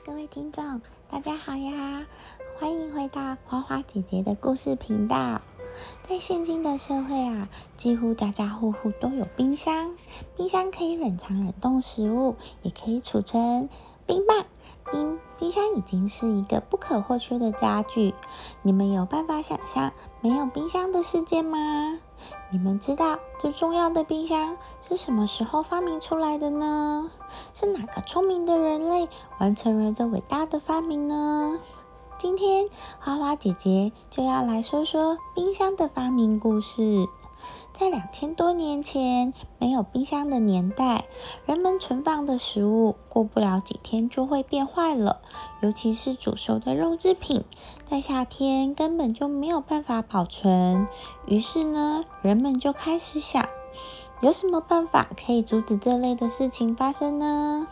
各位听众，大家好呀！欢迎回到花花姐姐的故事频道。在现今的社会啊，几乎家家户户都有冰箱。冰箱可以冷藏冷冻食物，也可以储存冰棒。冰冰箱已经是一个不可或缺的家具。你们有办法想象没有冰箱的世界吗？你们知道最重要的冰箱是什么时候发明出来的呢？是哪个聪明的人类完成了这伟大的发明呢？今天花花姐姐就要来说说冰箱的发明故事。在两千多年前，没有冰箱的年代，人们存放的食物过不了几天就会变坏了，尤其是煮熟的肉制品，在夏天根本就没有办法保存。于是呢，人们就开始想，有什么办法可以阻止这类的事情发生呢？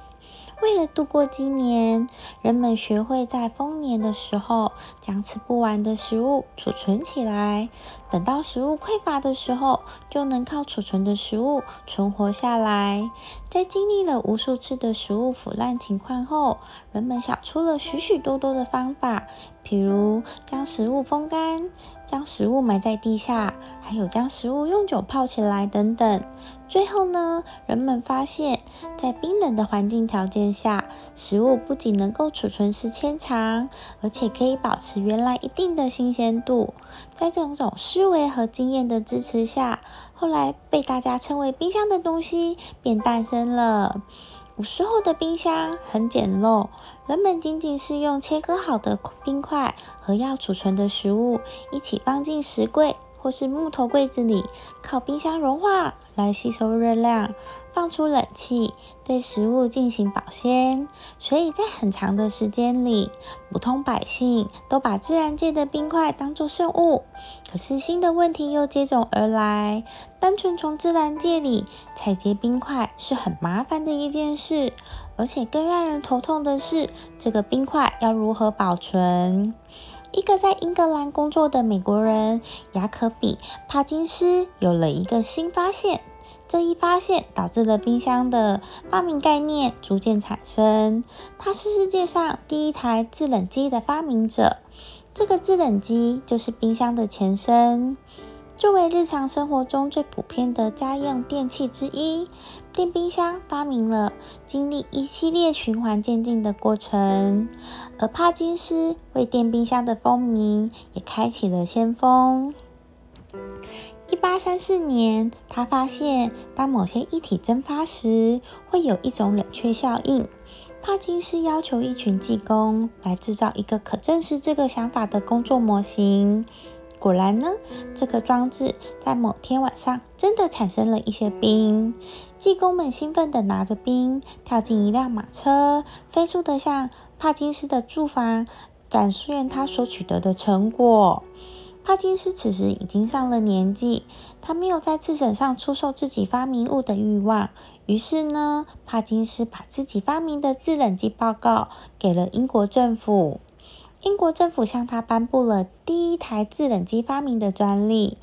为了度过今年，人们学会在丰年的时候将吃不完的食物储存起来，等到食物匮乏的时候，就能靠储存的食物存活下来。在经历了无数次的食物腐烂情况后，人们想出了许许多多的方法，譬如将食物风干。将食物埋在地下，还有将食物用酒泡起来等等。最后呢，人们发现，在冰冷的环境条件下，食物不仅能够储存时间长，而且可以保持原来一定的新鲜度。在这种思维和经验的支持下，后来被大家称为冰箱的东西便诞生了。古时候的冰箱很简陋，原本仅仅是用切割好的冰块和要储存的食物一起放进石柜或是木头柜子里，靠冰箱融化。来吸收热量，放出冷气，对食物进行保鲜。所以在很长的时间里，普通百姓都把自然界的冰块当作圣物。可是新的问题又接踵而来：单纯从自然界里采集冰块是很麻烦的一件事，而且更让人头痛的是，这个冰块要如何保存？一个在英格兰工作的美国人雅可比帕金斯有了一个新发现。这一发现导致了冰箱的发明概念逐渐产生。他是世界上第一台制冷机的发明者。这个制冷机就是冰箱的前身。作为日常生活中最普遍的家用电器之一，电冰箱发明了，经历一系列循环渐进的过程。而帕金斯为电冰箱的风靡也开启了先锋。一八三四年，他发现当某些液体蒸发时，会有一种冷却效应。帕金斯要求一群技工来制造一个可证实这个想法的工作模型。果然呢，这个装置在某天晚上真的产生了一些冰。技工们兴奋地拿着冰，跳进一辆马车，飞速地向帕金斯的住房展现他所取得的成果。帕金斯此时已经上了年纪，他没有在自审上出售自己发明物的欲望。于是呢，帕金斯把自己发明的制冷机报告给了英国政府。英国政府向他颁布了第一台制冷机发明的专利。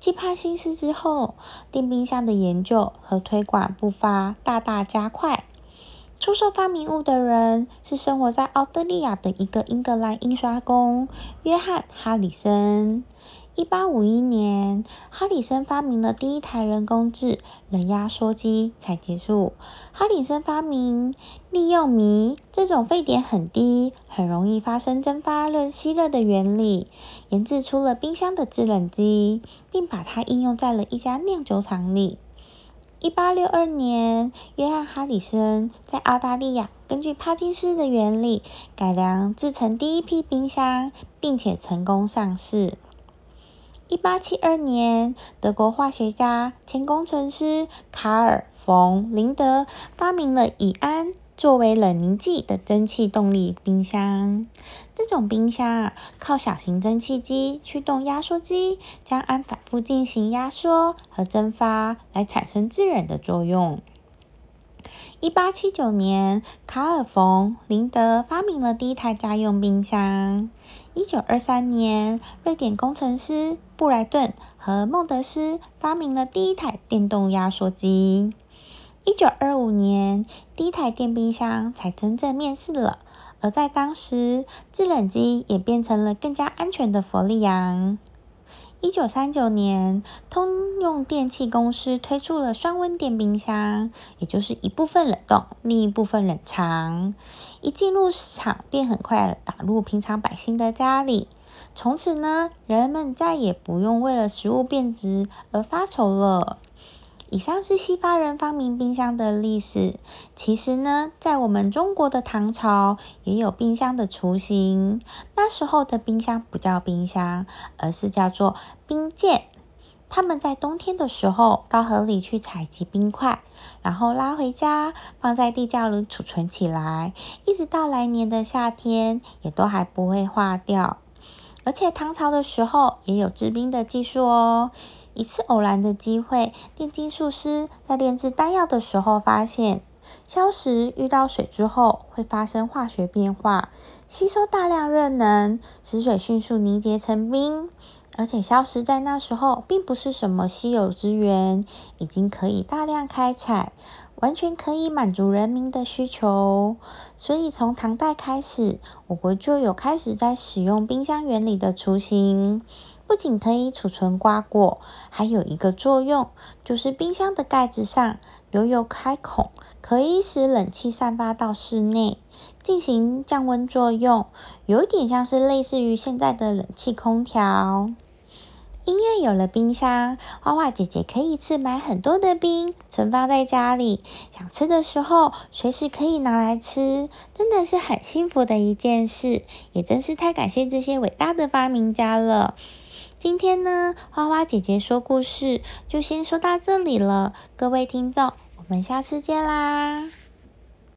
继帕金斯之后，电冰箱的研究和推广步伐大大加快。出售发明物的人是生活在澳大利亚的一个英格兰印刷工约翰·哈里森。一八五一年，哈里森发明了第一台人工制冷压缩机才结束。哈里森发明利用醚这种沸点很低、很容易发生蒸发热吸热的原理，研制出了冰箱的制冷机，并把它应用在了一家酿酒厂里。一八六二年，约翰·哈里森在澳大利亚根据帕金斯的原理改良制成第一批冰箱，并且成功上市。一八七二年，德国化学家前工程师卡尔·冯·林德发明了乙胺。作为冷凝剂的蒸汽动力冰箱，这种冰箱啊，靠小型蒸汽机驱动压缩机，将氨反复进行压缩和蒸发，来产生制冷的作用。一八七九年，卡尔·冯·林德发明了第一台家用冰箱。一九二三年，瑞典工程师布莱顿和孟德斯发明了第一台电动压缩机。一九二五年，第一台电冰箱才真正面世了，而在当时，制冷机也变成了更加安全的氟利昂。一九三九年，通用电气公司推出了双温电冰箱，也就是一部分冷冻，另一部分冷藏。一进入市场，便很快打入平常百姓的家里。从此呢，人们再也不用为了食物变质而发愁了。以上是西方人发明冰箱的历史。其实呢，在我们中国的唐朝也有冰箱的雏形。那时候的冰箱不叫冰箱，而是叫做冰鉴。他们在冬天的时候到河里去采集冰块，然后拉回家，放在地窖里储存起来，一直到来年的夏天，也都还不会化掉。而且唐朝的时候也有制冰的技术哦。一次偶然的机会，炼金术师在炼制丹药的时候，发现硝石遇到水之后会发生化学变化，吸收大量热能，使水迅速凝结成冰。而且硝石在那时候并不是什么稀有资源，已经可以大量开采，完全可以满足人民的需求。所以从唐代开始，我国就有开始在使用冰箱原理的雏形。不仅可以储存瓜果，还有一个作用，就是冰箱的盖子上留有开孔，可以使冷气散发到室内，进行降温作用，有一点像是类似于现在的冷气空调。因为有了冰箱，花花姐姐可以一次买很多的冰，存放在家里，想吃的时候随时可以拿来吃，真的是很幸福的一件事，也真是太感谢这些伟大的发明家了。今天呢，花花姐姐说故事就先说到这里了，各位听众，我们下次见啦。